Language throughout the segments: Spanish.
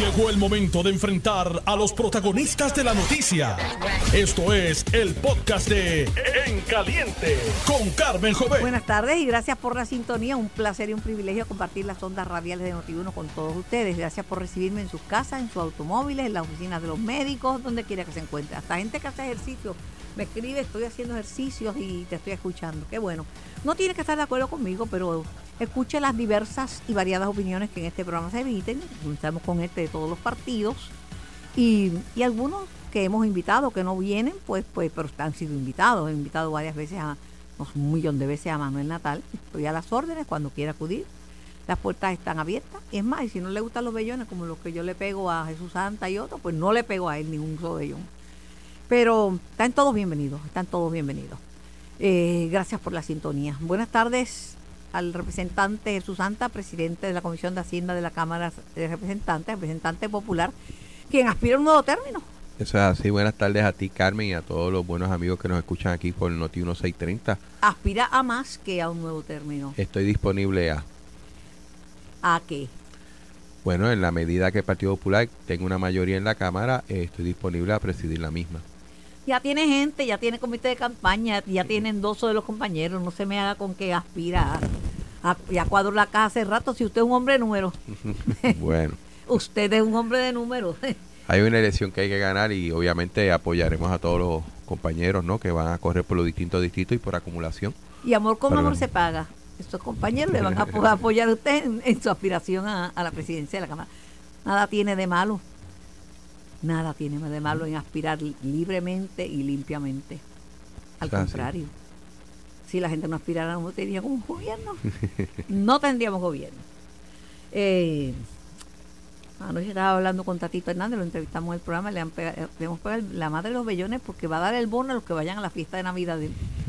Llegó el momento de enfrentar a los protagonistas de la noticia. Esto es el podcast de En Caliente con Carmen Jovet. Buenas tardes y gracias por la sintonía. Un placer y un privilegio compartir las ondas radiales de Notiuno con todos ustedes. Gracias por recibirme en sus casas, en sus automóviles, en las oficinas de los médicos, donde quiera que se encuentre. Hasta gente que hace ejercicio me escribe, estoy haciendo ejercicios y te estoy escuchando. Qué bueno. No tiene que estar de acuerdo conmigo, pero escuche las diversas y variadas opiniones que en este programa se emiten. Estamos con este de todos los partidos y, y algunos que hemos invitado que no vienen, pues, pues, pero han sido invitados. He invitado varias veces a, un millón de veces a Manuel Natal. Estoy a las órdenes cuando quiera acudir. Las puertas están abiertas. Es más, y si no le gustan los bellones, como los que yo le pego a Jesús Santa y otros, pues no le pego a él ningún solo. Pero están todos bienvenidos, están todos bienvenidos. Eh, gracias por la sintonía. Buenas tardes al representante Jesús Santa, presidente de la Comisión de Hacienda de la Cámara de Representantes, representante popular, quien aspira a un nuevo término. Eso es así. Buenas tardes a ti, Carmen, y a todos los buenos amigos que nos escuchan aquí por Noti 1630. Aspira a más que a un nuevo término. Estoy disponible a. ¿A qué? Bueno, en la medida que el Partido Popular tenga una mayoría en la Cámara, eh, estoy disponible a presidir la misma ya tiene gente, ya tiene comité de campaña, ya tienen dos de los compañeros, no se me haga con que aspira a, ya cuadro la casa hace rato, si usted es un hombre de números. bueno. usted es un hombre de números. hay una elección que hay que ganar y obviamente apoyaremos a todos los compañeros ¿no? que van a correr por los distintos distritos y por acumulación. Y amor con amor se paga. Estos compañeros le van a apoyar a usted en, su aspiración a, a la presidencia de la Cámara. Nada tiene de malo. Nada tiene de malo en aspirar libremente y limpiamente. Al contrario, si la gente no aspirara, no tendría como un gobierno. no tendríamos gobierno. Eh, anoche estaba hablando con Tatito Hernández, lo entrevistamos en el programa, le, han pegado, le hemos pegado la madre de los bellones porque va a dar el bono a los que vayan a la fiesta de Navidad.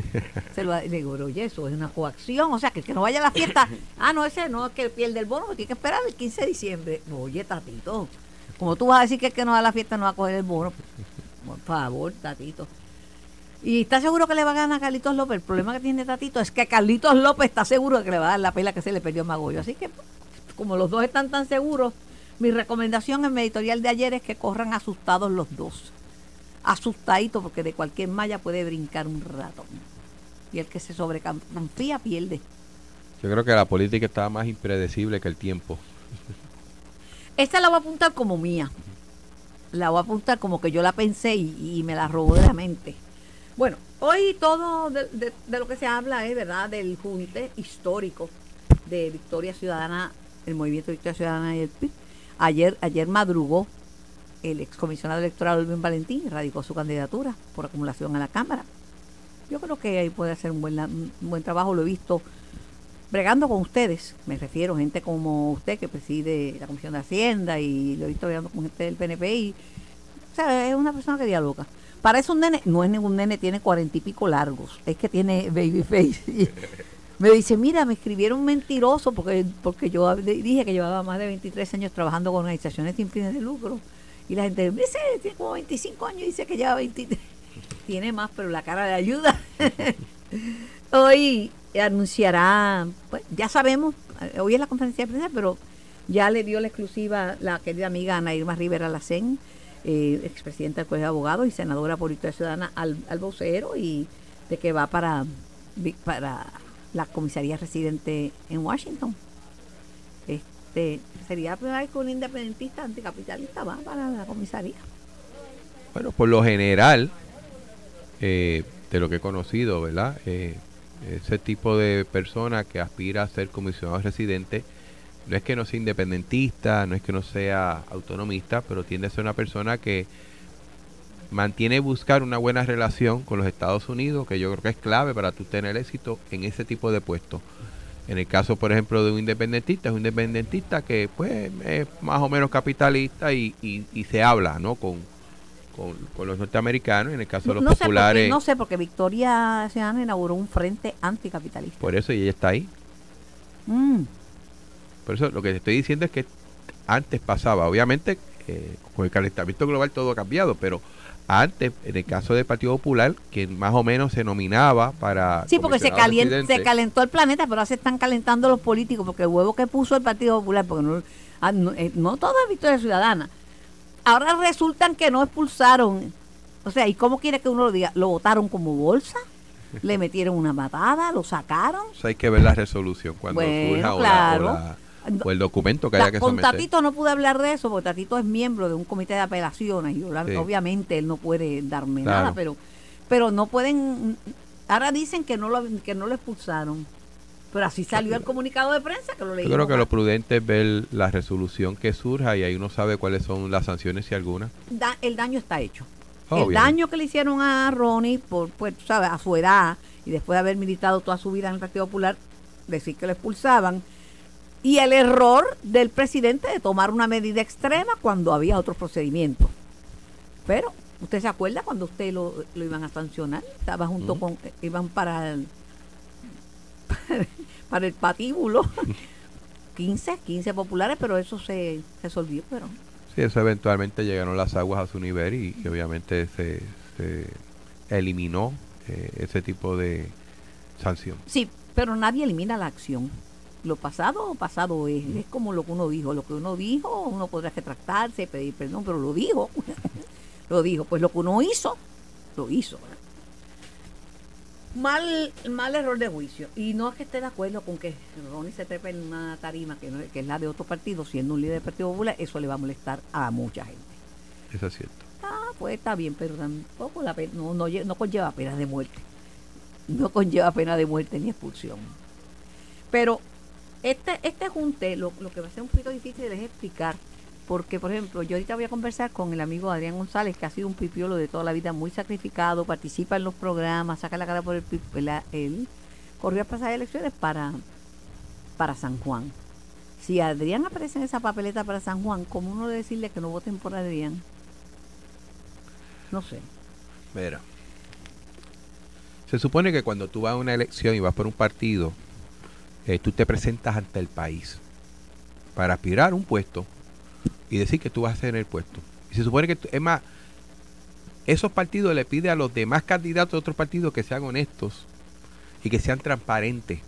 Se lo, le digo, oye, eso es una coacción, o sea, que el que no vaya a la fiesta, ah, no, ese no es que pierde el bono, tiene que esperar el 15 de diciembre. Oye, Tatito, como tú vas a decir que el que no va a la fiesta no va a coger el bono, por favor, Tatito. ¿Y está seguro que le va a ganar a Carlitos López? El problema que tiene Tatito es que Carlitos López está seguro de que le va a dar la pela que se le perdió a Magollo. Así que, como los dos están tan seguros, mi recomendación en mi editorial de ayer es que corran asustados los dos. Asustaditos, porque de cualquier malla puede brincar un rato. Y el que se sobreconfía pierde. Yo creo que la política está más impredecible que el tiempo. Esta la voy a apuntar como mía. La voy a apuntar como que yo la pensé y, me la robó de la mente. Bueno, hoy todo de, lo que se habla es, ¿verdad?, del junte histórico de Victoria Ciudadana, el movimiento Victoria Ciudadana y el PIB. Ayer, ayer madrugó el excomisionado electoral Luis Valentín radicó su candidatura por acumulación a la Cámara. Yo creo que ahí puede hacer un buen, un buen trabajo, lo he visto bregando con ustedes, me refiero, gente como usted que preside la Comisión de Hacienda y lo he visto bregando con gente del PNP y, o sea, es una persona que dialoga. Para eso un nene, no es ningún nene, tiene cuarenta y pico largos, es que tiene baby face. me dice, mira, me escribieron mentiroso porque, porque yo dije que llevaba más de 23 años trabajando con organizaciones sin fines de lucro. Y la gente dice, tiene como 25 años y dice que lleva 23. Tiene más, pero la cara de ayuda. Hoy anunciará, pues ya sabemos, eh, hoy es la conferencia de prensa, pero ya le dio la exclusiva la querida amiga Ana Irma Rivera Lacén, eh, expresidenta del Colegio de Abogados y senadora por Victoria Ciudadana al, al vocero y de que va para, para la comisaría residente en Washington. Este sería que un independentista anticapitalista va para la comisaría. Bueno, por lo general, eh, de lo que he conocido, ¿verdad? Eh, ese tipo de persona que aspira a ser comisionado residente no es que no sea independentista, no es que no sea autonomista, pero tiende a ser una persona que mantiene buscar una buena relación con los Estados Unidos, que yo creo que es clave para tú tener éxito en ese tipo de puestos. En el caso, por ejemplo, de un independentista, es un independentista que pues es más o menos capitalista y, y se habla, ¿no? Con, con, los norteamericanos, en el caso de los populares. no sé, porque Victoria Ciudadana inauguró un frente anticapitalista. Por eso, y ella está ahí. Mm. Por eso, lo que te estoy diciendo es que antes pasaba, obviamente, eh, con el calentamiento global todo ha cambiado, pero antes, en el caso del Partido Popular, que más o menos se nominaba para... Sí, porque se, comisionado calien- residente. se calentó el planeta, pero ahora se están calentando los políticos, porque el huevo que puso el Partido Popular, porque no, ah, no, eh, no todo es victoria ciudadana. Ahora resultan que no expulsaron. O sea, ¿y cómo quiere que uno lo diga? ¿Lo votaron como bolsa? ¿Le metieron una matada? ¿Lo sacaron? Eso hay que ver la resolución cuando Bueno, surja o, claro. la- o la- o el documento que haya que con someter. Tatito no pude hablar de eso, porque Tatito es miembro de un comité de apelaciones y Sí. obviamente él no puede darme Claro. nada, pero pero no pueden. Ahora dicen que no lo, que no lo expulsaron. Pero así salió el comunicado de prensa que lo leí. Yo creo que lo prudente es ver la resolución que surja y ahí uno sabe cuáles son las sanciones y algunas. Da- el daño está hecho. Oh, el bien. daño que le hicieron a Ronnie, por, pues, sabes, a su edad y después de haber militado toda su vida en el Partido Popular, decir que lo expulsaban. Y el error del presidente de tomar una medida extrema cuando había otros procedimientos. Pero, ¿usted se acuerda cuando usted lo, lo iban a sancionar? Estaba junto con, eh, iban para el, para el patíbulo. 15, 15 populares, pero eso se resolvió, pero Sí, eso eventualmente llegaron las aguas a su nivel y, y obviamente se, se eliminó eh, ese tipo de sanción. Sí, pero nadie elimina la acción. Lo pasado, pasado es. Es como lo que uno dijo. Lo que uno dijo, uno podrá retractarse, pedir perdón, pero lo dijo. lo dijo. Pues lo que uno hizo, lo hizo. ¿verdad? Mal, mal error de juicio. Y no es que esté de acuerdo con que Ronnie se trepe en una tarima que, no, es- que es la de otro partido, siendo un líder del Partido Popular, eso le va a molestar a mucha gente. Eso es cierto. Ah, pues está bien, pero tampoco la pena, no, no, no conlleva pena de muerte. No conlleva pena de muerte ni expulsión. Pero este, este junte, lo, lo que va a ser un poquito difícil es explicar, porque por ejemplo, yo ahorita voy a conversar con el amigo Adrián González, que ha sido un pipiolo de toda la vida, muy sacrificado, participa en los programas, saca la cara por el pip- la- él corrió a pasar elecciones para, para San Juan. Si Adrián aparece en esa papeleta para San Juan, ¿cómo uno decirle que no voten por Adrián? No sé. Mira. Se supone que cuando tú vas a una elección y vas por un partido, eh, tú te presentas ante el país para aspirar un puesto y decir que tú vas a ser el puesto. Y se supone que, es más, esos partidos le piden a los demás candidatos de otros partidos que sean honestos y que sean transparentes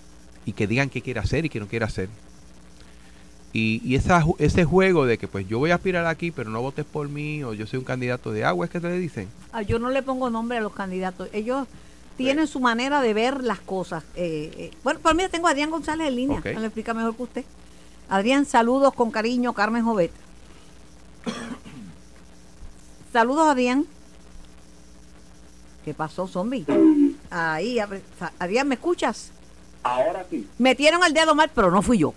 y que digan qué quiere hacer y qué no quiere hacer. Y, y esa ese juego de que pues yo voy a aspirar aquí, pero no votes por mí, o yo soy un candidato de agua, es que te le dicen. Ah, yo no le pongo nombre a los candidatos. Ellos tienen su manera de ver las cosas. Eh, eh, bueno, por mí tengo a Adrián González en línea. Me lo explica mejor que usted. Adrián, saludos con cariño, Carmen Jovet. saludos, Adrián. ¿Qué pasó, zombie? Ahí, Adrián, ¿me escuchas? Ahora sí. Metieron el dedo mal, pero no fui yo.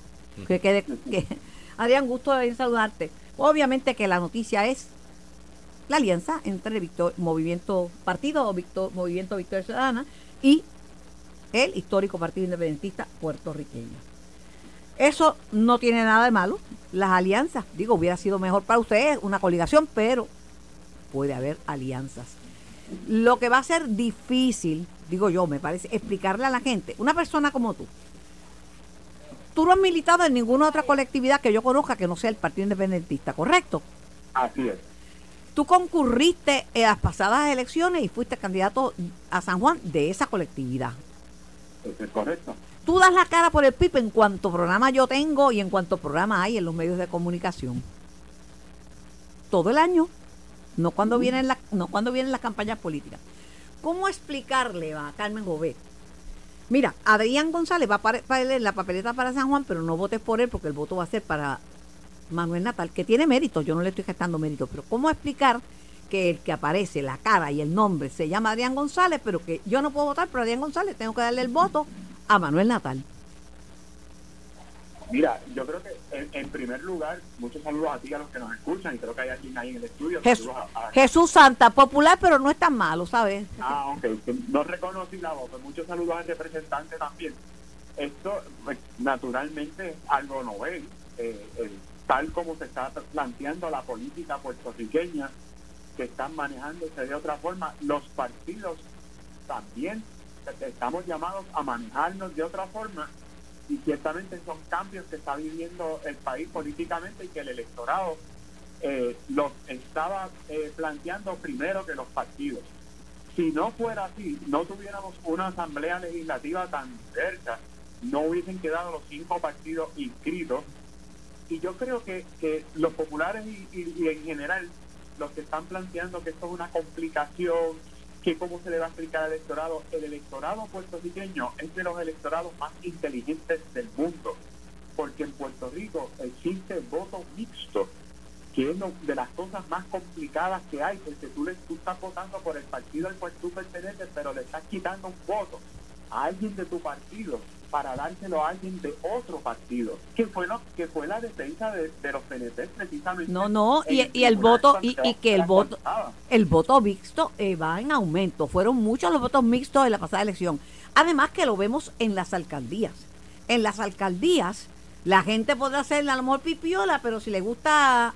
Que quede- que- Adrián, gusto de saludarte. Obviamente que la noticia es la alianza entre Victor- Movimiento Partido Victor- Movimiento Victoria Ciudadana y el histórico Partido Independentista puertorriqueño. Eso no tiene nada de malo. Las alianzas, digo, hubiera sido mejor para ustedes una coligación, pero puede haber alianzas. Lo que va a ser difícil, digo yo, me parece, explicarle a la gente, una persona como tú, tú no has militado en ninguna otra colectividad que yo conozca que no sea el Partido Independentista, ¿correcto? Así es. Tú concurriste en las pasadas elecciones y fuiste candidato a San Juan de esa colectividad. Eso es correcto. Tú das la cara por el PIB en cuanto programa yo tengo y en cuanto programa hay en los medios de comunicación. Todo el año, no cuando vienen la, no cuando vienen las campañas políticas. ¿Cómo explicarle a Carmen Jovet? Mira, Adrián González va a para en la papeleta para San Juan, pero no votes por él porque el voto va a ser para Manuel Natal, que tiene mérito, yo no le estoy gestando mérito, pero ¿cómo explicar que el que aparece, la cara y el nombre se llama Adrián González, pero que yo no puedo votar por Adrián González, tengo que darle el voto a Manuel Natal? Mira, yo creo que en, en primer lugar, muchos saludos a ti, a los que nos escuchan, y creo que hay alguien ahí en el estudio. Jesús, a- a- Jesús Santa, popular, pero no es tan malo, ¿sabes? Ah, ok. No reconocí la voz. Muchos saludos al representante también. Esto, pues, naturalmente, es algo novel. Eh, eh, tal como se está planteando la política puertorriqueña, que están manejándose de otra forma, los partidos también estamos llamados a manejarnos de otra forma y ciertamente son cambios que está viviendo el país políticamente y que el electorado eh, los estaba eh, planteando primero que los partidos. Si no fuera así, no tuviéramos una asamblea legislativa tan diversa, no hubiesen quedado los cinco partidos inscritos. Y yo creo que, que los populares y, y- en general, los que están planteando que esto es una complicación, que cómo se le va a explicar al electorado, el electorado puertorriqueño es de los electorados más inteligentes del mundo, porque en Puerto Rico existe voto mixto, que es lo- de las cosas más complicadas que hay, porque tú, le, tú estás votando por el partido al cual tú perteneces, pero le estás quitando un voto a alguien de tu partido para dárselo a alguien de otro partido, que fue lo que fue la defensa de, de los PNP precisamente. No, no, y, el voto, y, que el voto, el voto mixto eh, va en aumento. Fueron muchos los votos mixtos en la pasada elección. Además que lo vemos en las alcaldías. En las alcaldías, la gente podrá ser a lo mejor pipiola, pero si le gusta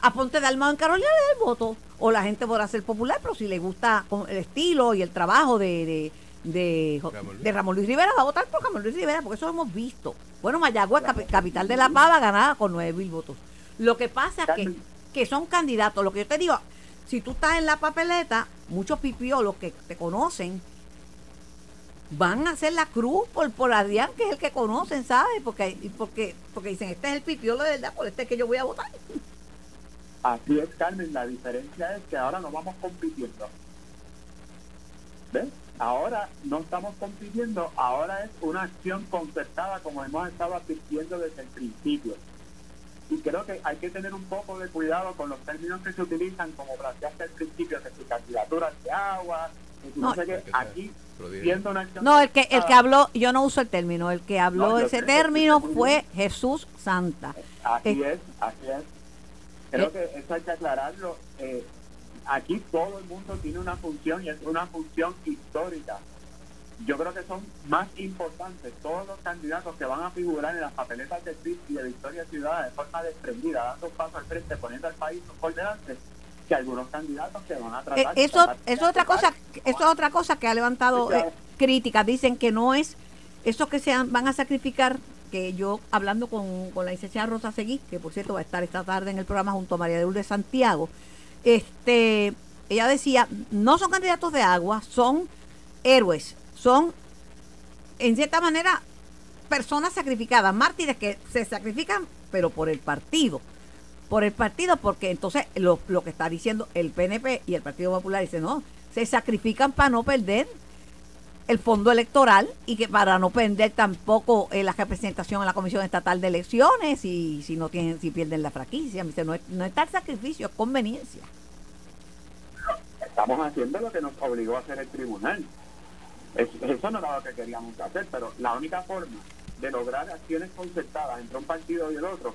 a Ponte de Almado en Carolina, le da el voto. O la gente podrá ser popular, pero si le gusta el estilo y el trabajo de, de, de, Ramón Luis. de Ramón Luis Rivera, va a votar por Ramón Luis Rivera, porque eso lo hemos visto. Bueno, Mayagüez, capi- capital de La Pava, ganada con nueve mil votos. Lo que pasa es que, que son candidatos. Lo que yo te digo, si tú estás en la papeleta, muchos pipiolos que te conocen van a hacer la cruz por, por Adrián, que es el que conocen, ¿sabes? Porque, porque, porque dicen, este es el pipiolo de verdad, por este es que yo voy a votar. Así es, Carmen. La diferencia es que ahora no vamos compitiendo. ¿Ves? Ahora no estamos compitiendo, ahora es una acción concertada como hemos estado advirtiendo desde el principio. Y creo que hay que tener un poco de cuidado con los términos que se utilizan, como planteaste al principio, que si candidaturas de agua, que no, No. sé qué, aquí, siendo una acción No, el que, el que habló, yo no uso el término, el que habló No, ese término fue Jesús Santa. Así Eh, es, así es. Creo que eso hay que aclararlo. Eh, aquí todo el mundo tiene una función y es una función histórica. Yo creo que son más importantes todos los candidatos que van a figurar en las papeletas de PIB y de Victoria Ciudadana de forma desprendida, dando un paso al frente, poniendo al país por delante, que algunos candidatos que van a Eh, tratar eso, de eso es otra cosa, eso es otra cosa que ha levantado eh, críticas. Dicen que no es eso que se van a sacrificar, que yo hablando con, con la licenciada Rosa Seguí, que por cierto va a estar esta tarde en el programa junto a María de Lourdes Santiago, este, ella decía, no son candidatos de agua, son héroes, son en cierta manera personas sacrificadas, mártires que se sacrifican, pero por el partido. Por el partido, porque entonces lo, lo que está diciendo el PNP y el Partido Popular dice, no, se sacrifican para no perder el fondo electoral y que para no perder tampoco eh, la representación en la Comisión Estatal de Elecciones y si no tienen, si pierden la franquicia. Me no es, no es tal sacrificio, es conveniencia. estamos haciendo lo que nos obligó a hacer el tribunal. Es- eso no era lo que queríamos hacer, pero la única forma de lograr acciones concertadas entre un partido y el otro,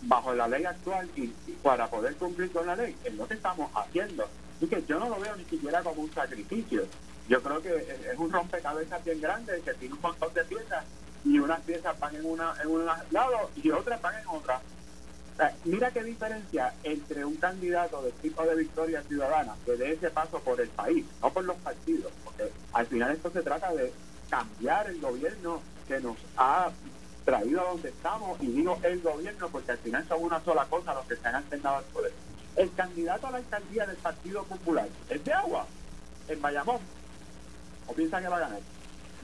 bajo la ley actual y, y para poder cumplir con la ley, es lo que estamos haciendo. Así que yo no lo veo ni siquiera como un sacrificio. Yo creo que es un rompecabezas bien grande que tiene un montón de piezas y unas piezas van en, una, en un lado y otras van en otra. Mira qué diferencia entre un candidato del tipo de Victoria Ciudadana que dé ese paso por el país, no por los partidos, porque al final esto se trata de cambiar el gobierno que nos ha traído a donde estamos, y digo el gobierno porque al final son una sola cosa los que se han alternado al poder. El candidato a la alcaldía del Partido Popular es de agua, en Bayamón, o piensa que va a ganar.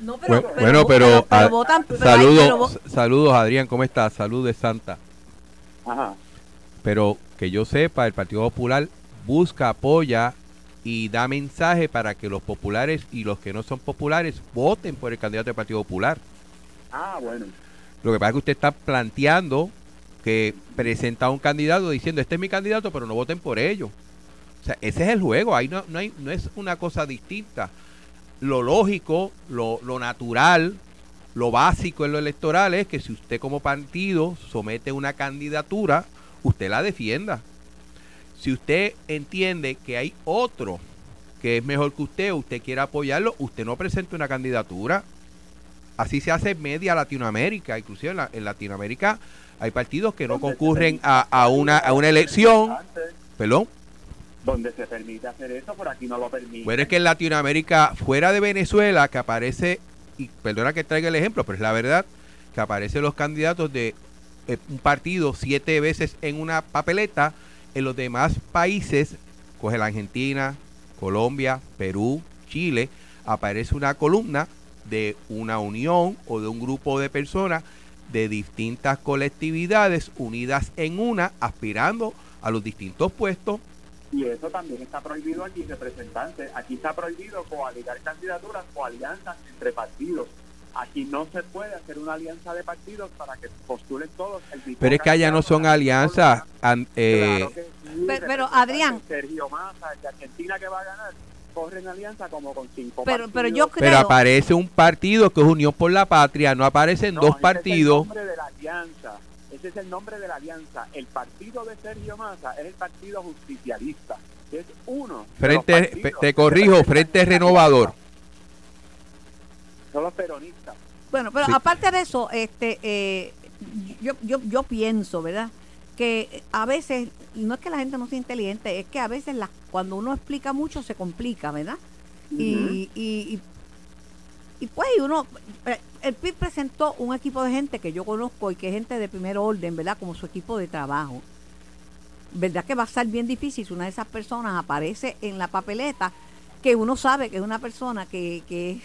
No, Bu- bueno, pero, pero ah, votan- pero- saludos, pero saludos Adrián, ¿cómo estás? Salud de Santa. Ajá. Pero que yo sepa, el Partido Popular busca, apoya y da mensaje para que los populares y los que no son populares voten por el candidato del Partido Popular. Ah, bueno. Lo que pasa es que usted está planteando que presenta un candidato diciendo, este es mi candidato, pero no voten por ello. O sea, ese es el juego, ahí no, no, hay, no es una cosa distinta. Lo lógico, lo, lo natural, lo básico en lo electoral es que si usted como partido somete una candidatura, usted la defienda. Si usted entiende que hay otro que es mejor que usted, usted quiere apoyarlo, usted no presente una candidatura. Así se hace en media Latinoamérica, inclusive en, la- en Latinoamérica hay partidos que no concurren a, a una, a una elección, perdón, Donde se permite hacer eso, por aquí no lo permite. Bueno, es que en Latinoamérica, fuera de Venezuela, que aparece, y perdona que traiga el ejemplo, pero es la verdad, que aparecen los candidatos de eh, un partido siete veces en una papeleta. En los demás países, coge la Argentina, Colombia, Perú, Chile, aparece una columna de una unión o de un grupo de personas de distintas colectividades unidas en una, aspirando a los distintos puestos. Y eso también está prohibido aquí, representante. Aquí está prohibido coaligar candidaturas o alianzas entre partidos. Aquí no se puede hacer una alianza de partidos para que postulen todos el mismo Pero es que allá no son alianzas. an- eh, Claro que sí, Pero- pero. Adrián. Sergio Massa, de Argentina que va a ganar, corre en alianza como con cinco Pero, pero partidos. yo creo... pero aparece un partido que es Unión por la Patria, no aparecen No, dos Es partidos. el nombre de la alianza. Ese es el nombre de la alianza. El partido de Sergio Massa es el partido justicialista. Es uno. Frente, te corrijo, Frente Renovador. Son los peronistas. Bueno, pero Sí. aparte de eso, este, eh, yo, yo, yo pienso, ¿verdad? Que a veces, y no es que la gente no sea inteligente, es que a veces la, cuando uno explica mucho se complica, ¿verdad? y, y, y, y pues uno, eh, el PIB presentó un equipo de gente que yo conozco y que es gente de primer orden, ¿verdad? Como su equipo de trabajo. ¿Verdad que va a ser bien difícil si una de esas personas aparece en la papeleta que uno sabe que es una persona que, que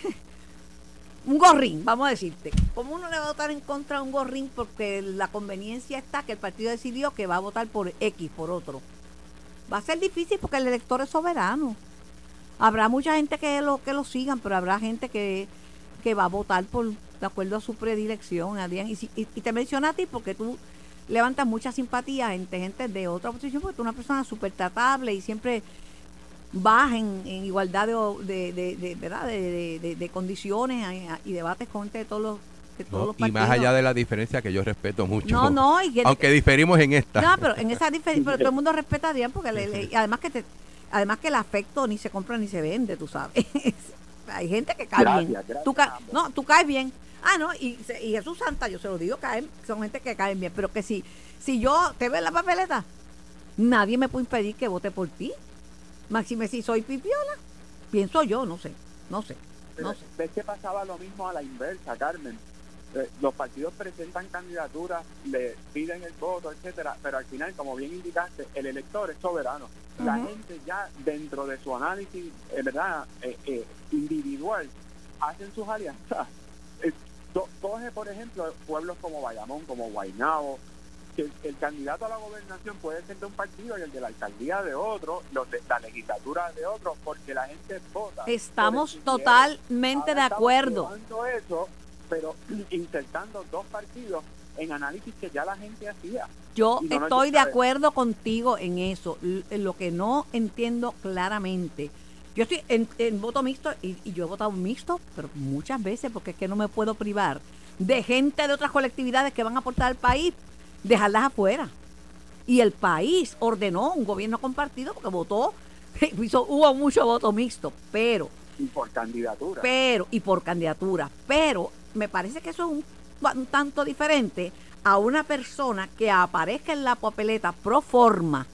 un gorrín, vamos a decirte. ¿Cómo uno le va a votar en contra de un gorrín porque la conveniencia está que el partido decidió que va a votar por X, por otro? Va a ser difícil porque el elector es soberano. Habrá mucha gente que lo que lo sigan, pero habrá gente que, que va a votar por de acuerdo a su predilección, Adrián. Y, si- y, y te menciono a ti porque tú levantas mucha simpatía entre gente de otra oposición, porque tú eres una persona súper tratable y siempre vas en, en igualdad de, de, de- ¿verdad? de, condiciones y debates con gente de todos los, ¿no? Y más allá de la diferencia que yo respeto mucho. No, no, y que- Aunque diferimos en esta. no, pero en esa diferencia, pero todo el mundo respeta a Adrián porque le- le- además que te, además que el afecto ni se compra ni se vende, tú sabes. Hay gente que cae Gracias, bien. gracias, Tú ca- ambos. no, tú caes bien. Ah, no, y Jesús Santa, yo se lo digo, caen, son gente que caen bien, pero que si si yo te veo en la papeleta, nadie me puede impedir que vote por ti. Máxime si soy pipiola, pienso yo, no sé, no sé, Pero no sé. ¿Ves que pasaba lo mismo a la inversa, Carmen? Eh, Los partidos presentan candidaturas, le piden el voto, etcétera, pero al final, como bien indicaste, el elector es soberano. La gente ya dentro de su análisis, eh, verdad, eh, eh, individual, hacen sus alianzas. To- Coge, por ejemplo, pueblos como Bayamón, como Guaynabo, que el, el candidato a la gobernación puede ser de un partido y el de la alcaldía de otro, los de la legislatura de otro, porque la gente vota. Estamos totalmente de acuerdo. eso, pero insertando dos partidos en análisis que ya la gente hacía. Yo no estoy de acuerdo contigo en eso. En lo que no entiendo claramente. Yo estoy en, en voto mixto y, y yo he votado mixto, pero muchas veces porque es que no me puedo privar de gente de otras colectividades que van a aportar al país, dejarlas afuera. Y el país ordenó un gobierno compartido porque votó, hizo, hubo mucho voto mixto, pero Y por candidatura. pero y por candidatura. Pero me parece que eso es un, tanto diferente a una persona que aparezca en la papeleta pro forma,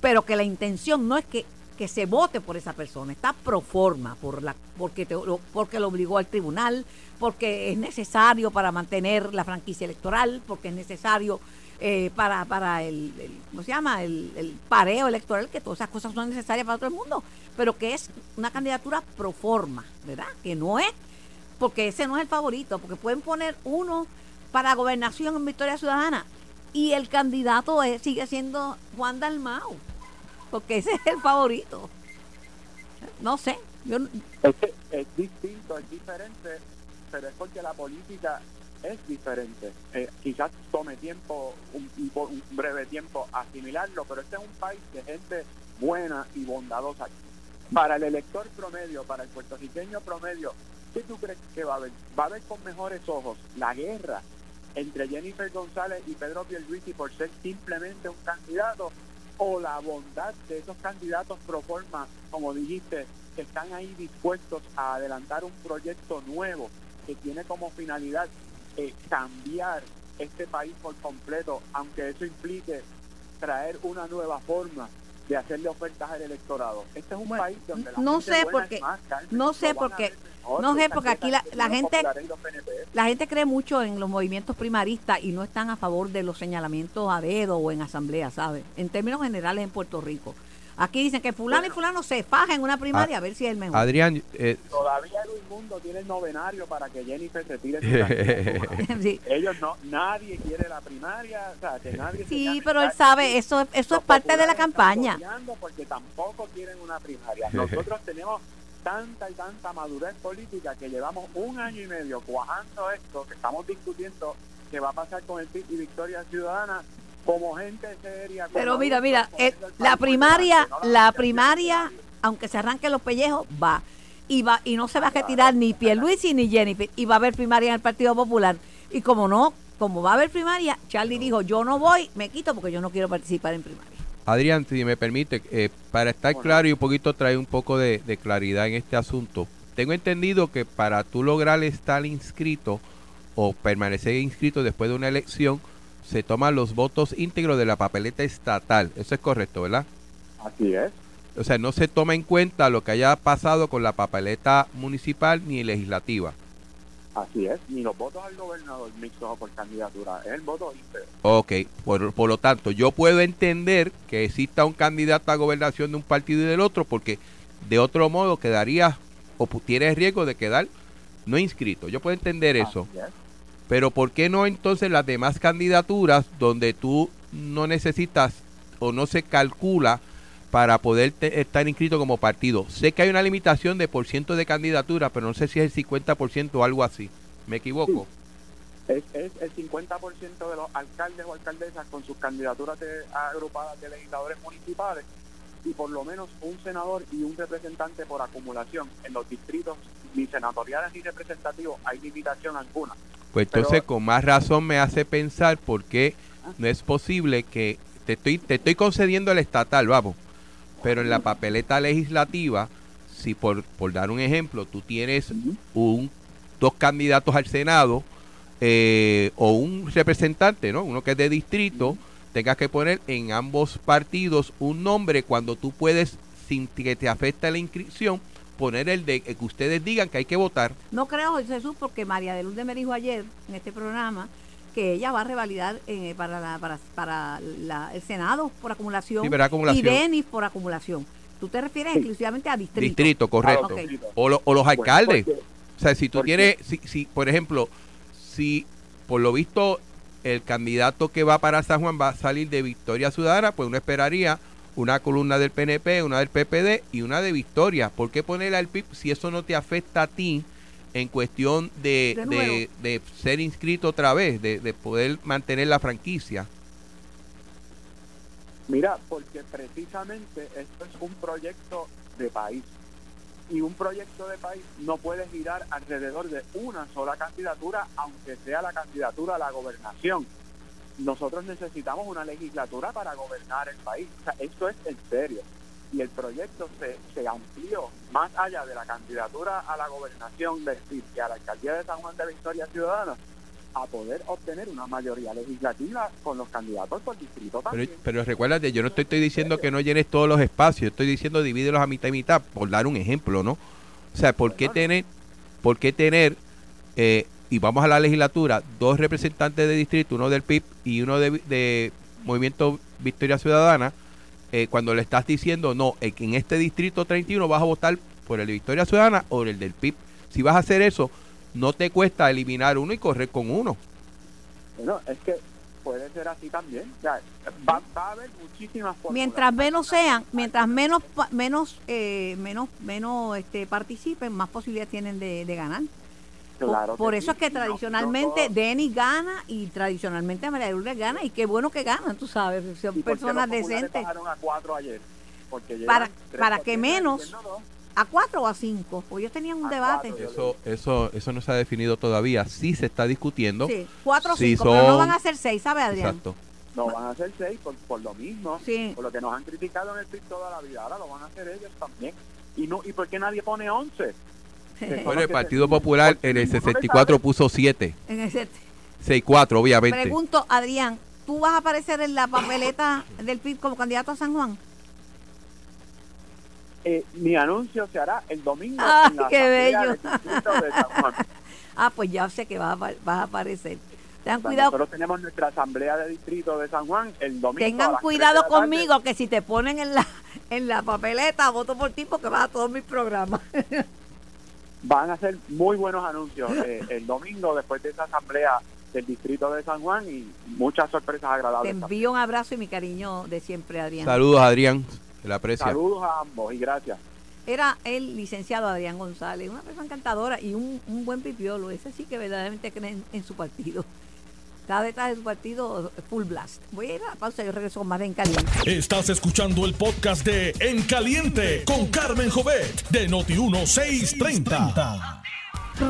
pero que la intención no es que, que se vote por esa persona, está pro forma, por la, porque, porque lo obligó al tribunal, porque es necesario para mantener la franquicia electoral, porque es necesario eh, para, para el, el- ¿cómo se llama? El, el pareo electoral, que todas esas cosas son necesarias para todo el mundo, pero que es una candidatura pro forma, ¿verdad? Que no es, porque ese no es el favorito, porque pueden poner uno para gobernación en Victoria Ciudadana y el candidato sigue siendo Juan Dalmau, porque ese es el favorito. No sé, yo Es es distinto, es diferente, pero es porque la política es diferente. Eh, quizás tome tiempo, un, un breve tiempo asimilarlo, pero este es un país de gente buena y bondadosa. Para el elector promedio, para el puertorriqueño promedio, ¿qué tú crees que va a haber? Va a ver con mejores ojos la guerra entre Jennifer González y Pedro Pierluisi por ser simplemente un candidato o la bondad de esos candidatos pro forma, como dijiste, que están ahí dispuestos a adelantar un proyecto nuevo que tiene como finalidad eh, cambiar este país por completo, aunque eso implique traer una nueva forma de hacerle ofertas al electorado. Este es un país donde la no gente sé buena porque- es más, Carmen, no sé porque- no sé porque aquí la- gente la gente-. La gente cree mucho en los movimientos primaristas y no están a favor de los señalamientos a dedo o en asamblea, ¿sabes? En términos generales en Puerto Rico. Aquí dicen que fulano y fulano se faja en una primaria a ver si es el mejor. Adrián, eh, Todavía Luis Mundo tiene el novenario para que Jennifer retire su candidatura. Sí. Ellos no, nadie quiere la primaria, o sea, que nadie se Sí, llame pero él sabe, eso, eso es parte de la campaña. Porque tampoco quieren una primaria. Nosotros tenemos tanta y tanta madurez política que llevamos un año y medio cuajando esto, que estamos discutiendo qué va a pasar con el PIB y Victoria Ciudadana como gente seria. Pero mira, mira, eh, la por primaria, no la primaria, aunque se arranquen los pellejos, va. Y va y no se va a retirar ni Pierluisi ni Jennifer. Y va a haber primaria en el Partido Popular. Y como no, como va a haber primaria, Charlie dijo, yo no voy, me quito porque yo no quiero participar en primaria. Adrián, si me permite, eh, para estar Bueno. claro y un poquito traer un poco de, de claridad en este asunto, tengo entendido que para tú lograr estar inscrito o permanecer inscrito después de una elección, se toman los votos íntegros de la papeleta estatal. Eso es correcto, ¿verdad? Así es. O sea, no se toma en cuenta lo que haya pasado con la papeleta municipal ni legislativa. Así es, ni los votos al gobernador mixtos o por candidatura, es el voto íntegro. Ok, por, por lo tanto, yo puedo entender que exista un candidato a gobernación de un partido y del otro, porque de otro modo quedaría o tienes riesgo de quedar no inscrito. Yo puedo entender eso. Es. Pero ¿por qué no entonces las demás candidaturas donde tú no necesitas o no se calcula para poder te- estar inscrito como partido? Sé que hay una limitación de por ciento de candidatura, pero no sé si es el 50% o algo así. ¿Me equivoco? Es, es el 50% de los alcaldes o alcaldesas con sus candidaturas de- agrupadas de legisladores municipales y por lo menos un senador y un representante por acumulación. En los distritos ni senatoriales ni representativos hay limitación alguna. Pues Pero- entonces con más razón me hace pensar por qué no es posible que te estoy te estoy concediendo el estatal, vamos, pero en la papeleta legislativa, si por, por dar un ejemplo, tú tienes un dos candidatos al Senado eh, o un representante, ¿no? Uno que es de distrito, tengas que poner en ambos partidos un nombre cuando tú puedes, sin que te afecte la inscripción, poner el de que ustedes digan que hay que votar. No creo, José Jesús, porque María de Lourdes me dijo ayer en este programa que ella va a revalidar eh, para, la, para, para la- el Senado por acumulación, Sí, ¿verdad? Acumulación. y Denis por acumulación. Tú te refieres exclusivamente a distrito. Distrito, correcto. A los Ok. distritos. O, lo- o los alcaldes. O sea, si tú tienes, si, si, por ejemplo, si por lo visto el candidato que va para San Juan va a salir de Victoria Ciudadana, pues uno esperaría una columna del PNP, una del PPD y una de Victoria. ¿Por qué ponerle al PIB si eso no te afecta a ti en cuestión de, De de, nuevo. de ser inscrito otra vez, de, de poder mantener la franquicia? Mira, porque precisamente esto es un proyecto de país. Y un proyecto de país no puede girar alrededor de una sola candidatura, aunque sea la candidatura a la gobernación. Nosotros necesitamos una legislatura para gobernar el país. O sea, esto es en serio. Y el proyecto se, se amplió más allá de la candidatura a la gobernación de y a la alcaldía de San Juan de Victoria Ciudadana a poder obtener una mayoría legislativa con los candidatos por distrito Pero, también. pero recuérdate, yo no estoy, estoy diciendo que no llenes todos los espacios, estoy diciendo divídelos a mitad y mitad, por dar un ejemplo, ¿no? O sea, ¿por qué tener, por qué tener, eh, y vamos a la legislatura, dos representantes de distrito, uno del PIB y uno de, de Movimiento Victoria Ciudadana, eh, cuando le estás diciendo, no, eh, que en este distrito 31 vas a votar por el de Victoria Ciudadana o el del PIB? Si vas a hacer eso, no te cuesta eliminar uno y correr con uno. Bueno, es que puede ser así también. O sea, va, va a haber muchísimas. Mientras menos sean, mientras menos pa- menos eh, menos menos este participen, más posibilidades tienen de, de ganar. Por- Claro por que eso sí. es que no- tradicionalmente no Denis gana y tradicionalmente María Lourdes gana y qué bueno que ganan, tú sabes, son ¿y por qué personas decentes. bajaron a cuatro ayer? Porque Para- tres para que menos-. ¿A cuatro o a cinco? Pues ellos tenían un A debate. cuatro. Eso, eso, eso no se ha definido todavía. Sí se está discutiendo. Sí, cuatro o Sí, cinco, pero no son- van a ser seis, ¿sabe Adrián? Exacto. No van a ser seis por, por lo mismo, Sí. por lo que nos han criticado en el PIB toda la vida. Ahora lo van a hacer ellos también. ¿Y no y por qué nadie pone once? Bueno, el Partido Popular en el 64 puso 7. En ese- 6-4, obviamente. Pregunto, Adrián, ¿tú vas a aparecer en la papeleta del PIB como candidato a San Juan? eh, mi anuncio se hará el domingo ¡Ay, en la qué asamblea bello! del distrito de San Juan. Ah, pues ya sé que vas a, vas a aparecer. Tengan cuidado, Nosotros tenemos nuestra asamblea de distrito de San Juan el domingo. a tengan cuidado tarde. conmigo que si te ponen en la en la papeleta voto por ti porque vas a todos mis programas. Van a ser muy buenos anuncios eh, el domingo después de esa asamblea del distrito de San Juan y muchas sorpresas Te agradables. envío un abrazo y mi cariño de siempre, Adrián. Saludos, Adrián. Se le aprecia. Saludos a ambos y gracias. Era el licenciado Adrián González, una persona encantadora y un, un buen pipiolo. Ese sí que verdaderamente cree en, en su partido. Está detrás de su partido full blast. Voy a ir a la pausa y yo regreso más de En Caliente. Estás escuchando el podcast de En Caliente con Carmen Jovet de Noti1630.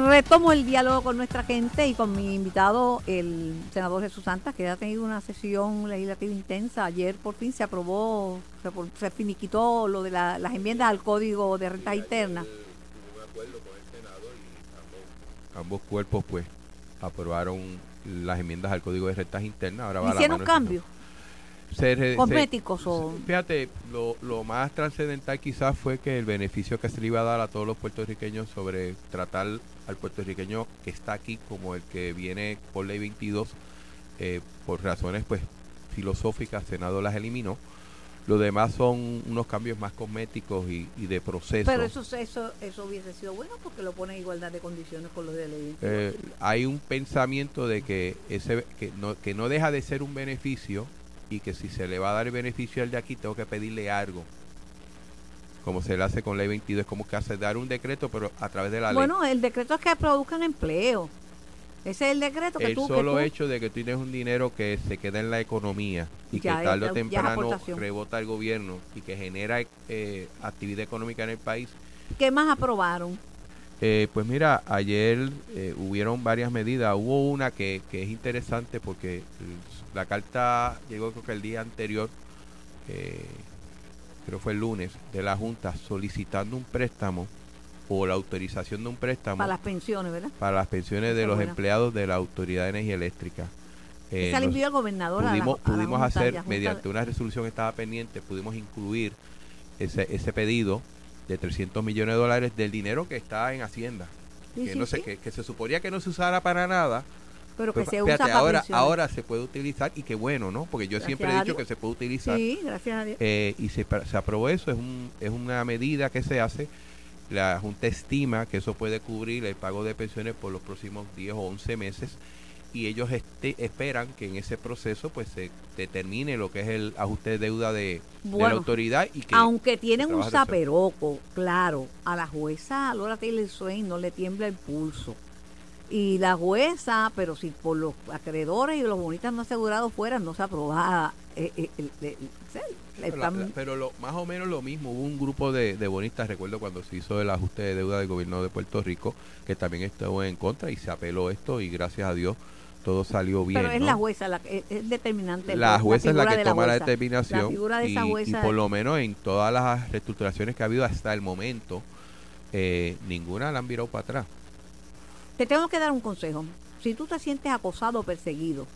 Retomo el diálogo con nuestra gente y con mi invitado, el senador Jesús Santos, que ha tenido una sesión legislativa intensa. Ayer por fin se aprobó, se, finiquitó lo de la- las enmiendas al Código de Rentas Internas. Ambos cuerpos, pues, aprobaron las enmiendas al Código de Rentas Internas. Ahora va ¿Hicieron cambios cosméticos o...? Fíjate, lo, lo más trascendental quizás fue que el beneficio que se le iba a dar a todos los puertorriqueños sobre tratar al puertorriqueño que está aquí como el que viene por ley 22, eh, por razones pues filosóficas, Senado las eliminó. Lo demás son unos cambios más cosméticos y, y de proceso. Pero eso, eso, eso hubiese sido bueno porque lo pone en igualdad de condiciones con los de ley. Eh, hay un pensamiento de que ese que no, que no deja de ser un beneficio y que si se le va a dar el beneficio al de aquí tengo que pedirle algo como se le hace con ley 22 es como que hace dar un decreto pero a través de la ley Bueno, el decreto es que produzcan empleo. Ese es el decreto que el tú... que solo tú- hecho de que tú tienes un dinero que se queda en la economía y Ya que tarde o temprano rebota el gobierno y que genera eh, actividad económica en el país ¿Qué más aprobaron? Eh, pues mira, ayer eh, hubieron varias medidas. Hubo una que, que es interesante porque mm, la carta llegó creo que el día anterior, eh, creo fue el lunes, de la Junta solicitando un préstamo o la autorización de un préstamo Para las pensiones, ¿verdad? para las pensiones de Está los buena. empleados de la Autoridad de Energía Eléctrica. Eh, Esa envió el gobernador a la- pudimos, la pudimos Junta, hacer, mediante de- una resolución que estaba pendiente, pudimos incluir ese, ese pedido de 300 millones de dólares del dinero que está en Hacienda. Sí, que, sí, no se, sí. que, que se suponía que no se usara para nada. Pero que Pues, se fíjate, usa para ahora, pensiones. ahora se puede utilizar y qué bueno, ¿no? Porque yo Gracias siempre he dicho que se puede utilizar. Sí, gracias a Dios. Eh, y se, se aprobó eso, es, un, es una medida que se hace. La Junta estima que eso puede cubrir el pago de pensiones por los próximos 10 o 11 meses y ellos este- esperan que en ese proceso pues se determine lo que es el ajuste de deuda de, de la autoridad y que Aunque tienen un zaperoco, claro, a la jueza Laura Taylor Swain no le tiembla el pulso. Y la jueza, pero si por los acreedores y los bonistas no asegurados fueran, no se aprobaba eh, eh, Pero, la- plan- la- pero lo, más o menos lo mismo, hubo un grupo de, de bonistas, recuerdo cuando se hizo el ajuste de deuda del gobierno de Puerto Rico, que también estuvo en contra y se apeló esto y gracias a Dios todo salió bien. pero es ¿no? la jueza, la, que- es, es determinante. La jueza es la que toma la jueza. determinación La figura de y, esa y jueza por lo menos en todas las reestructuraciones que ha habido hasta el momento, eh, ninguna la han virado para atrás. Te tengo que dar un consejo. Si tú te sientes acosado o perseguido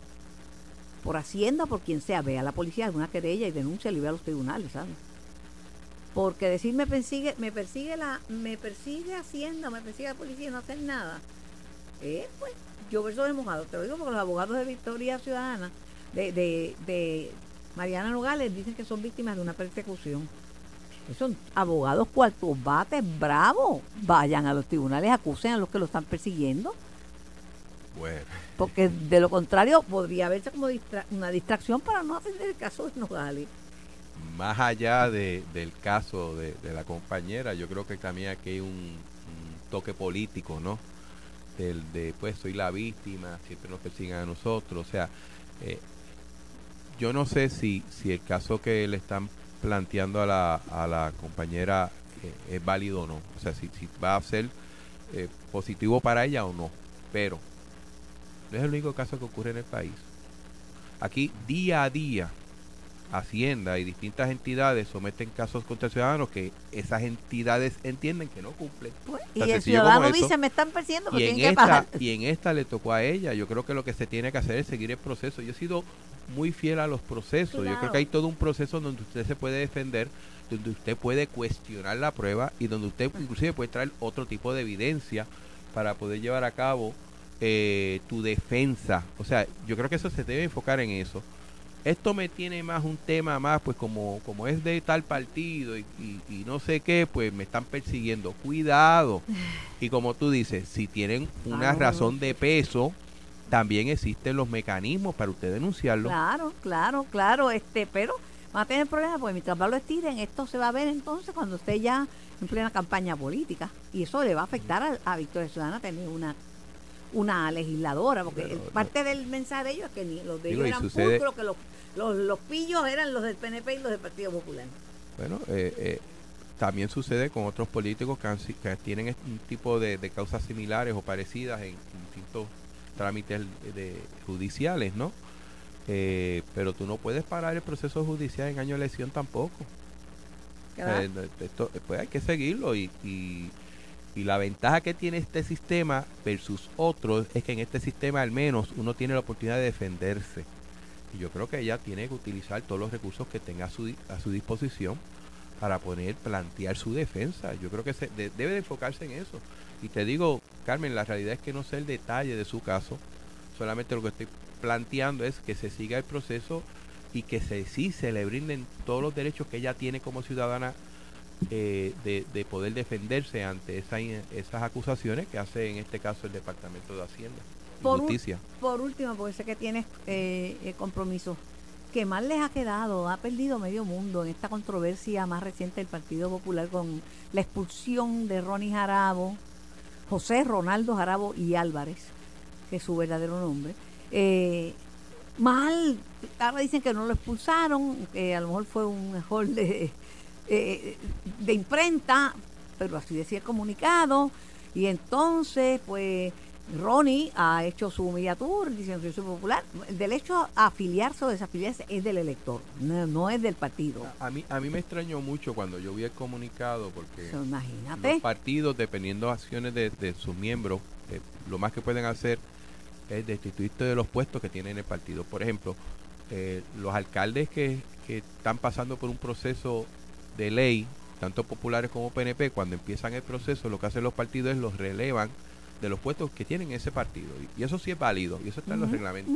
por Hacienda por quien sea, ve a la policía alguna querella y denuncia y ve a los tribunales, ¿sabes? Porque decir me persigue, me persigue la, me persigue Hacienda, me persigue la policía y no hacer nada. Eh, pues, yo verso de mojado. Te lo digo porque los abogados de Victoria Ciudadana, de, de, de Mariana Nogales, dicen que son víctimas de una persecución. Que Son abogados cuartos bates, bravo. Vayan a los tribunales, acusen a los que lo están persiguiendo. Bueno, Porque de lo contrario podría verse como distra- una distracción para no atender el caso de Nogales. más allá de- del caso de, de la compañera, yo creo que también aquí hay un, un toque político, ¿no? Del de, pues, soy la víctima, siempre nos persiguen a nosotros. O sea, eh, yo no sé si, si el caso que le están planteando a la, a la compañera eh, es válido o no. O sea, si, si va a ser eh, positivo para ella o no. Pero no es el único caso que ocurre en el país. Aquí, día a día, Hacienda y distintas entidades someten casos contra ciudadanos que esas entidades entienden que no cumplen. Pues, y el ciudadano dice, me están persiguiendo, Y en, tienen que pagar. esta, y en esta le tocó a ella. Yo creo que lo que se tiene que hacer es seguir el proceso. Yo he sido muy fiel a los procesos. Yo creo que hay todo un proceso donde usted se puede defender, donde usted puede cuestionar la prueba y donde usted inclusive puede traer otro tipo de evidencia para poder llevar a cabo eh, tu defensa. O sea, yo creo que eso se debe enfocar en eso. Esto me tiene más un tema más, pues como, como es de tal partido y, y- y no sé qué, pues me están persiguiendo. Cuidado. Y como tú dices, si tienen una razón de peso, también existen los mecanismos para usted denunciarlo. Claro, claro, claro, este, pero va a tener problemas porque mientras más lo estiren, esto se va a ver entonces cuando esté ya en plena campaña política. Y eso le va a afectar a, a Victoria Ciudadana tener una una legisladora, porque parte del mensaje de ellos es que ni los de Digo, ellos eran sucede- pulcros, que los, los, los pillos eran los del PNP y los del Partido Popular. Bueno, eh, eh, también sucede con otros políticos que, han que tienen est- un tipo de, de causas similares o parecidas en, distintos trámites de, judiciales, ¿no? Eh, pero tú no puedes parar el proceso judicial en año de elección tampoco. Eh, esto, pues hay que seguirlo y, y, y la ventaja que tiene este sistema versus otros es que en este sistema al menos uno tiene la oportunidad de defenderse. Y yo creo que ella tiene que utilizar todos los recursos que tenga a su, a su disposición para poder plantear su defensa. Yo creo que se, de- debe de enfocarse en eso. Y te digo, Carmen, la realidad es que no sé el detalle de su caso. Solamente lo que estoy planteando es que se siga el proceso y que sí se le brinden todos los derechos que ella tiene como ciudadana eh, de, de poder defenderse ante esa, esas acusaciones que hace en este caso el Departamento de Hacienda y Por Justicia. Por último, porque sé que tienes eh, eh, compromiso, ¿qué más les ha quedado? Ha perdido medio mundo en esta controversia más reciente del Partido Popular con la expulsión de Ronnie Jarabo, José Ronaldo Jarabo y Álvarez, que es su verdadero nombre. Eh, mal, ahora dicen que no lo expulsaron, que a lo mejor fue un mejor de, eh, de imprenta, pero así decía el comunicado. Y entonces, pues, Ronnie ha hecho su media tour diciendo que yo soy popular. El derecho a afiliarse o desafiliarse es del elector, no, no es del partido. A mí, a mí me extrañó mucho cuando yo vi el comunicado porque So, imagínate. los partidos, dependiendo de acciones de, de sus miembros, eh, lo más que pueden hacer es destituirte de los puestos que tienen en el partido. Por ejemplo, eh, los alcaldes que, que están pasando por un proceso de ley, tanto populares como PNP, cuando empiezan el proceso, lo que hacen los partidos es los relevan de los puestos que tienen ese partido. Y, eso sí es válido, y eso está en los reglamentos.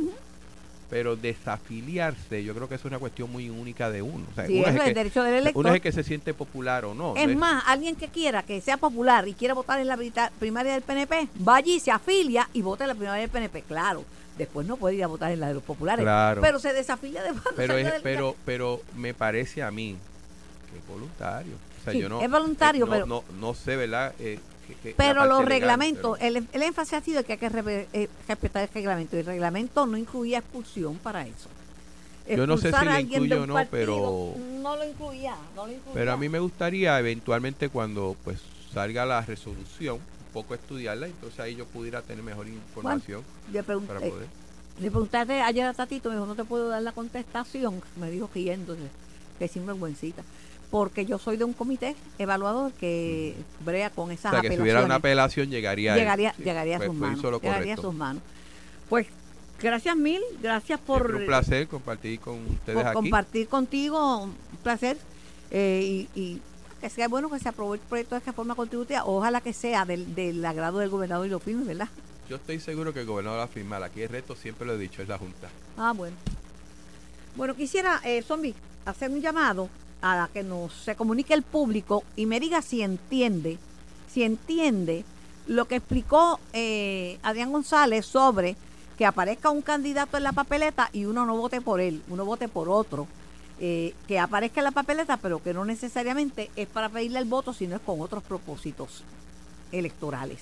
Pero desafiliarse, yo creo que es una cuestión muy única de uno. O sea, Sí, uno, es el que, derecho del uno elector. es el que se siente popular o no. Es más, alguien que quiera que sea popular y quiera votar en la primaria del PNP, va allí, se afilia y vota en la primaria del PNP. Claro, después no puede ir a votar en la de los populares. Claro. Pero se desafilia de cuando pero es, pero pero me parece a mí es voluntario o sea Sí, yo no es voluntario, eh, no, pero- no, no sé verdad Eh, que- Pero los legal, reglamentos, pero- el, el énfasis ha sido que hay que re- eh, respetar el reglamento. Y el reglamento no incluía expulsión para eso. Yo no sé si lo incluye o no, partido, pero- No lo incluía, no lo incluía. pero a mí me gustaría eventualmente cuando pues salga la resolución un poco estudiarla entonces ahí yo pudiera tener mejor información Le pregunté, para poder le preguntaste ayer a Tatito, me dijo, no te puedo dar la contestación. Me dijo riéndose, que sinvergüencita. Porque yo soy de un comité evaluador que brea con esas o sea que si hubiera una apelaciones. apelación llegaría él. llegaría, Sí, llegaría a pues, sus pues manos. Llegaría a sus manos. Pues, gracias mil, gracias por, un placer compartir con ustedes por aquí compartir contigo, un placer. eh, y, y que sea bueno que se aprobó el proyecto de reforma contributiva. Ojalá que sea del, del agrado del gobernador y lo firme, ¿verdad? yo estoy seguro que el gobernador va a firmar aquí el reto siempre lo he dicho es la junta Ah, bueno. Bueno, quisiera, eh, Zombie, hacer un llamado a que nos se comunique el público y me diga si entiende, si entiende lo que explicó eh, Adrián González sobre que aparezca un candidato en la papeleta y uno no vote por él, uno vote por otro. eh, que aparezca en la papeleta, pero que no necesariamente es para pedirle el voto, sino es con otros propósitos electorales.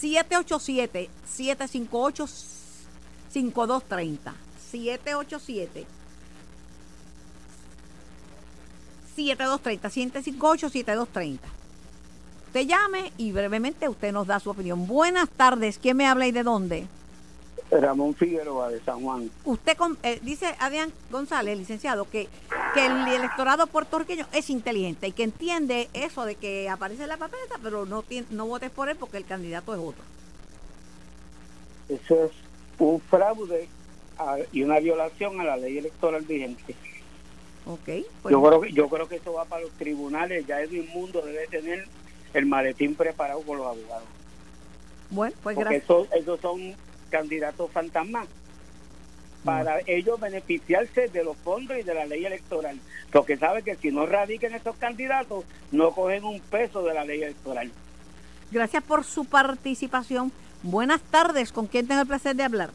787-758-5230. 787 7230 758 7230 Usted llame y brevemente usted nos da su opinión. Buenas tardes, ¿quién me habla y de dónde? Ramón Figueroa de San Juan. Usted con- eh, dice Adrián González, licenciado, que que el electorado puertorriqueño es inteligente y que entiende eso de que aparece en la papeleta, pero no, tiene, no votes por él porque el candidato es otro. Eso es un fraude a- y una violación a la ley electoral vigente. Ok, pues, Yo creo que yo creo que eso va para los tribunales. Ya Edwin Mundo debe tener el maletín preparado con los abogados. bueno, pues Porque gracias. esos, esos son candidatos fantasmas para ellos beneficiarse de los fondos y de la ley electoral. Porque saben que si no radiquen esos candidatos, no cogen un peso de la ley electoral. Gracias por su participación. Buenas tardes, ¿con quién tengo el placer de hablar?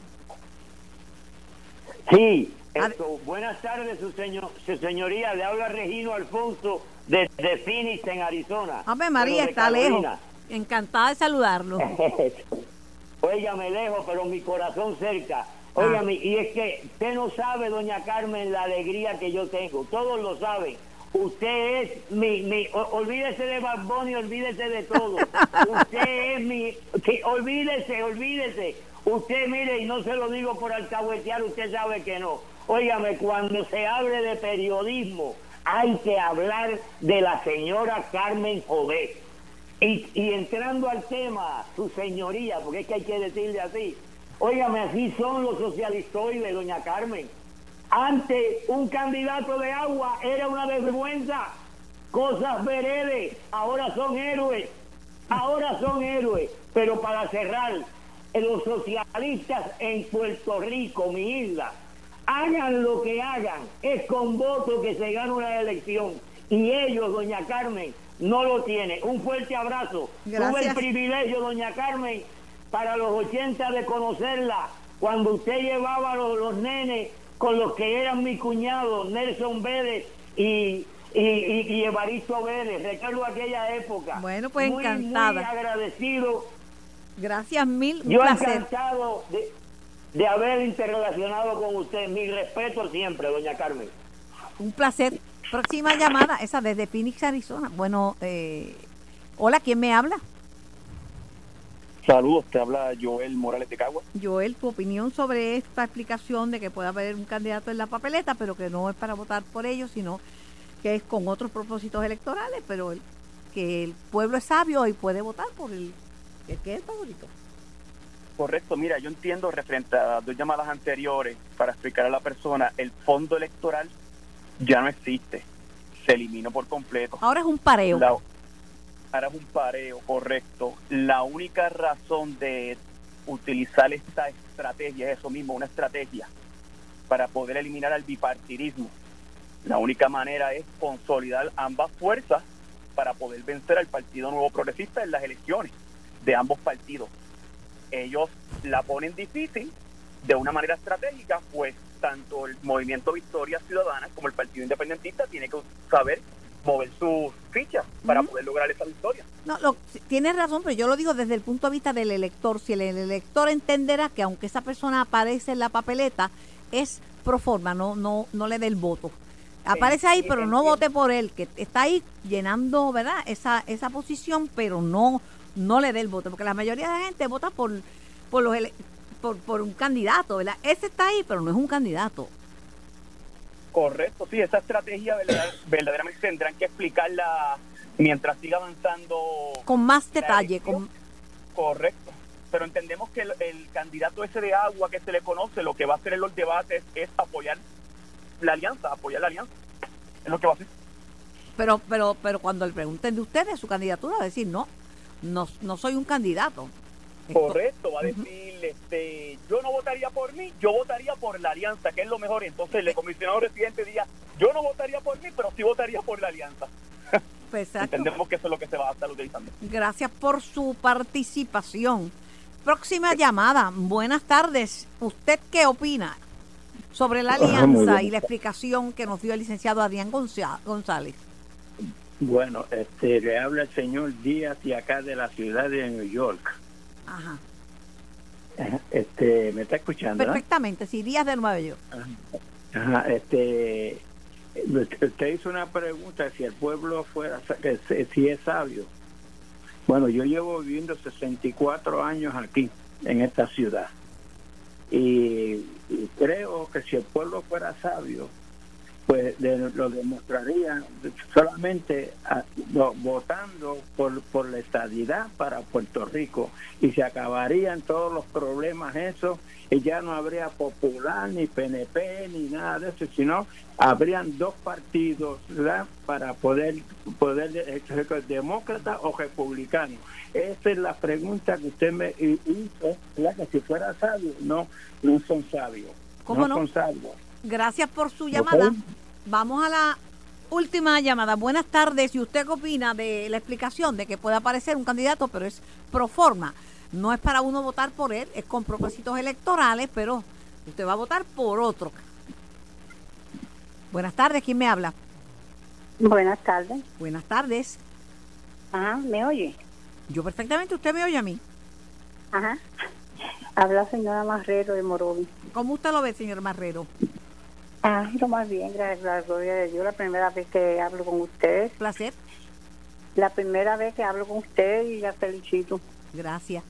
Sí, A esto, buenas tardes, su, señor, su señoría. Le habla Regino Alfonso desde Phoenix, en Arizona. Ave María, de está lejos. Encantada de saludarlo. Óigame lejos, pero mi corazón cerca. Ah. Óigame, y es que usted no sabe, doña Carmen, la alegría que yo tengo. Todos lo saben. Usted es mi, mi o- olvídese de Bad Bunny, olvídese de todo. Usted es mi, que, olvídese, olvídese. Usted mire, y no se lo digo por alcahuetear, usted sabe que no. Óigame, cuando se hable de periodismo, hay que hablar de la señora Carmen Jovet. Y, entrando al tema, su señoría, porque es que hay que decirle así. Óigame, así son los socialistoides, doña Carmen. Antes, un candidato de agua era una vergüenza. Cosas veredes, ahora son héroes. Ahora son héroes. Pero para cerrar, los socialistas en Puerto Rico, mi isla, hagan lo que hagan, es con voto que se gana una elección. Y ellos, doña Carmen, no lo tienen. Un fuerte abrazo. Tuve el privilegio, doña Carmen, para los 80 de conocerla, cuando usted llevaba los, los nenes con los que eran mi cuñado, Nelson Vélez y, y, y, y Evaristo Vélez. Recuerdo aquella época. Bueno, pues, Muy, encantada. Muy agradecido. Gracias mil, Yo placer. encantado de, de haber interrelacionado con usted. Mi respeto siempre, doña Carmen. Un placer. Próxima llamada, esa desde Phoenix, Arizona. Bueno, eh, hola, ¿quién me habla? Saludos, te habla Joel Morales de Cagua. Joel, tu opinión sobre esta explicación de que puede haber un candidato en la papeleta, pero que no es para votar por ellos, sino que es con otros propósitos electorales, pero el- que el pueblo es sabio y puede votar por el, el que es el favorito. Correcto, mira, yo entiendo referente a dos llamadas anteriores para explicar a la persona, el fondo electoral ya no existe, se eliminó por completo. Ahora es un pareo. La- ahora es un pareo, correcto. La única razón de utilizar esta estrategia es eso mismo, una estrategia para poder eliminar al bipartidismo. La única manera es consolidar ambas fuerzas para poder vencer al Partido Nuevo Progresista en las elecciones de ambos partidos. Ellos la ponen difícil de una manera estratégica, pues tanto el Movimiento Victoria Ciudadana como el Partido Independentista tiene que saber mover sus fichas para poder lograr esa victoria. No, lo, tienes razón, pero yo lo digo desde el punto de vista del elector. Si el, el elector entenderá que aunque esa persona aparece en la papeleta, es pro forma, no, no, no le dé el voto. Aparece ahí, pero no vote por él, que está ahí llenando, ¿verdad? Esa, esa posición, pero no, no le dé el voto, porque la mayoría de la gente vota por, por los por, por un candidato, ¿verdad? Ese está ahí, pero no es un candidato. Correcto, sí, esa estrategia verdad- verdaderamente tendrán que explicarla mientras siga avanzando. Con más detalle, con, Correcto. Pero entendemos que el, el candidato ese de agua que se le conoce, lo que va a hacer en los debates es apoyar la alianza, apoyar la alianza. Es lo que va a hacer. pero, pero, pero cuando le pregunten de ustedes su candidatura, va a decir, no, no, no soy un candidato. Esto- Correcto, va a decir, este, yo no votaría por mí, yo votaría por la alianza, que es lo mejor. Entonces el comisionado residente diga, yo no votaría por mí, pero sí votaría por la alianza. Pues, exacto. Entendemos que eso es lo que se va a estar utilizando. Gracias por su participación. Próxima llamada. Buenas tardes. ¿Usted qué opina sobre la Ah, alianza y la explicación que nos dio el licenciado Adrián González? Bueno, este, le habla el señor Díaz y acá de la ciudad de New York. Ajá. Este, ¿me está escuchando? Perfectamente. Sí, Díaz de Nueva York. Ajá, este, usted hizo una pregunta si el pueblo fuera, si- si es sabio. Bueno, yo llevo viviendo 64 años aquí, en esta ciudad. Y, y creo que si el pueblo fuera sabio, pues de- lo demostrarían solamente a- no, votando por, por la estadidad para Puerto Rico y se acabarían todos los problemas esos y ya no habría popular ni PNP ni nada de eso sino habrían dos partidos ¿verdad? para poder poder eh, demócrata o republicano esa es la pregunta que usted me hizo ¿verdad? que si fuera sabio no no son sabios ¿Cómo no? son sabios Gracias por su llamada. Ok. Vamos a la última llamada. Buenas tardes. ¿Y usted qué opina de la explicación de que puede aparecer un candidato, pero es pro forma? No es para uno votar por él, es con propósitos electorales, pero usted va a votar por otro. Buenas tardes. ¿Quién me habla? Buenas tardes. Buenas tardes. Ajá, ¿me oye? Yo perfectamente. ¿Usted me oye a mí? Ajá. Habla señora Marrero de Morovi. ¿Cómo usted lo ve, señor Marrero? Ah, lo más bien, gracias a la gloria de Dios. La primera vez que hablo con usted. Placer. La primera vez que hablo con usted y la felicito. Gracias.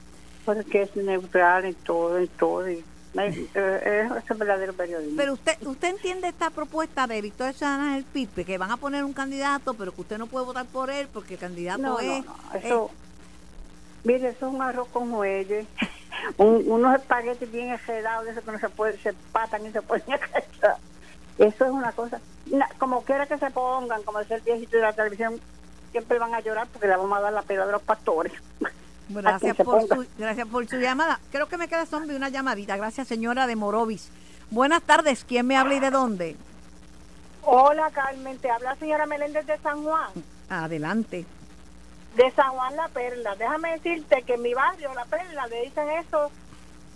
Porque es neutral en todo, en todo. Y, eh, eh, es un verdadero periodismo. Pero usted usted entiende esta propuesta de Victoria Ciudadana del PIB, que van a poner un candidato, pero que usted no puede votar por él porque el candidato no, es... no, no, eso, mire, eso es un arroz con muelle, un, unos espaguetis bien enredados, de esos que no se puede, se patan y se cachar. Eso es una cosa, como quiera que se pongan, como decía el viejito de la televisión, siempre van a llorar porque le vamos a dar la pela de los pastores. Gracias por, su, gracias por su llamada. Creo que me queda zombie una llamadita. Gracias, señora de Morovis. Buenas tardes. ¿Quién me habla y de dónde? Hola Carmen, te habla señora Meléndez de San Juan. Adelante. de San Juan La Perla. Déjame decirte que en mi barrio, La Perla, le dicen eso,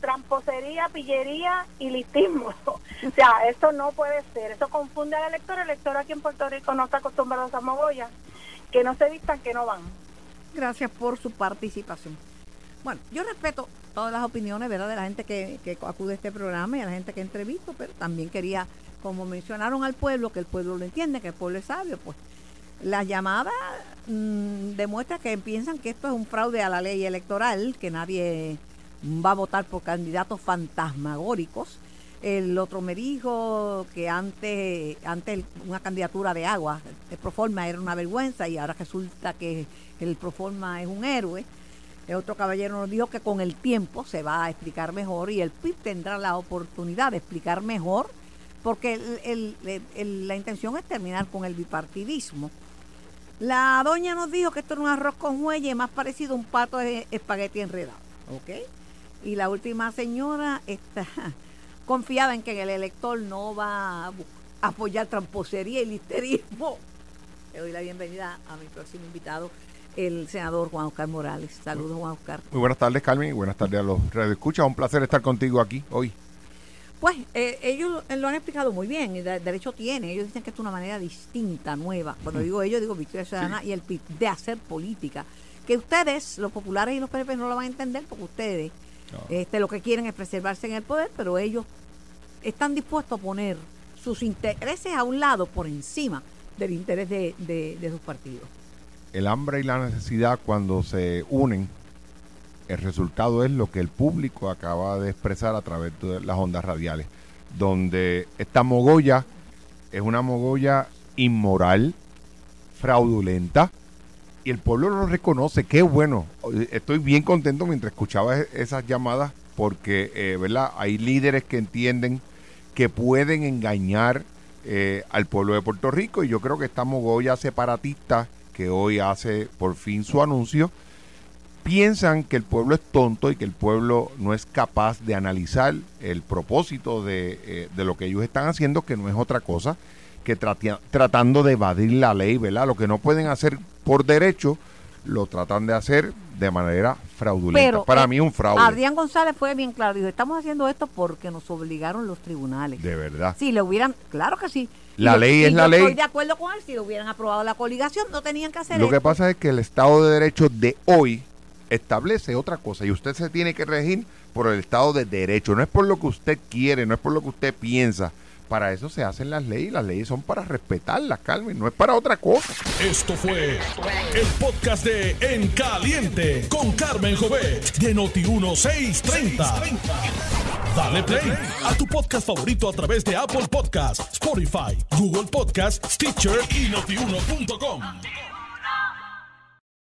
tramposería, pillería y listismo. o sea, eso no puede ser. Eso confunde al elector. El elector aquí en Puerto Rico no está acostumbrado a esa mogolla. Que no se vistan, que no van. Gracias por su participación. Bueno, yo respeto todas las opiniones, ¿verdad? De la gente que, que acude a este programa y a la gente que entrevisto, pero también quería, como mencionaron al pueblo, que el pueblo lo entiende, que el pueblo es sabio, pues la llamada mm, demuestra que piensan que esto es un fraude a la ley electoral, que nadie va a votar por candidatos fantasmagóricos. El otro me dijo que antes, antes una candidatura de agua, el Proforma era una vergüenza y ahora resulta que el Proforma es un héroe. El otro caballero nos dijo que con el tiempo se va a explicar mejor y el PIB tendrá la oportunidad de explicar mejor porque la intención es terminar con el bipartidismo. La doña nos dijo que esto era un arroz con muelle más parecido a un pato de espagueti enredado. ¿Ok? Y la última señora está confiada en que el elector no va a apoyar tramposería y listerismo. Le doy la bienvenida a mi próximo invitado, el senador Juan Oscar Morales. Saludos, Juan Oscar. Muy buenas tardes, Carmen, y buenas tardes a los radioescuchas. Un placer estar contigo aquí hoy. Pues eh, ellos lo han explicado muy bien, y de- derecho tiene. Ellos dicen que es una manera distinta, nueva. Cuando digo ellos, digo Victoria Ciudadana y el PIB, de hacer política. Que ustedes, los populares y los PNP, no lo van a entender porque ustedes este, lo que quieren es preservarse en el poder, pero ellos están dispuestos a poner sus intereses a un lado por encima del interés de, de- de sus partidos. El hambre y la necesidad cuando se unen, el resultado es lo que el público acaba de expresar a través de las ondas radiales, donde esta mogolla es una mogolla inmoral, fraudulenta, y el pueblo lo reconoce. Qué bueno. Estoy bien contento mientras escuchaba e- esas llamadas porque, eh, ¿verdad? Hay líderes que entienden que pueden engañar eh, al pueblo de Puerto Rico y yo creo que esta mogolla separatista que hoy hace por fin su anuncio, piensan que el pueblo es tonto y que el pueblo no es capaz de analizar el propósito de, eh, de lo que ellos están haciendo, que no es otra cosa que tratia- tratando de evadir la ley, ¿verdad? Lo que no pueden hacer por derecho, lo tratan de hacer de manera fraudulenta. Pero Para eh, mí un fraude, Adrián González fue bien claro, dijo, estamos haciendo esto porque nos obligaron los tribunales. de verdad. Si le hubieran, claro que sí. La ley es la ley. Estoy de acuerdo con él, si lo hubieran aprobado la coligación, no tenían que hacer Lo que pasa es que el Estado de Derecho de hoy establece otra cosa y usted se tiene que regir por el Estado de Derecho. No es por lo que usted quiere, no es por lo que usted piensa. Para eso se hacen las leyes. Las leyes son para respetarlas, Carmen. No es para otra cosa. Esto fue el podcast de En Caliente con Carmen Jovet de Noti 1630. Dale play a tu podcast favorito a través de Apple Podcasts, Spotify, Google Podcasts, Stitcher y notiuno.com.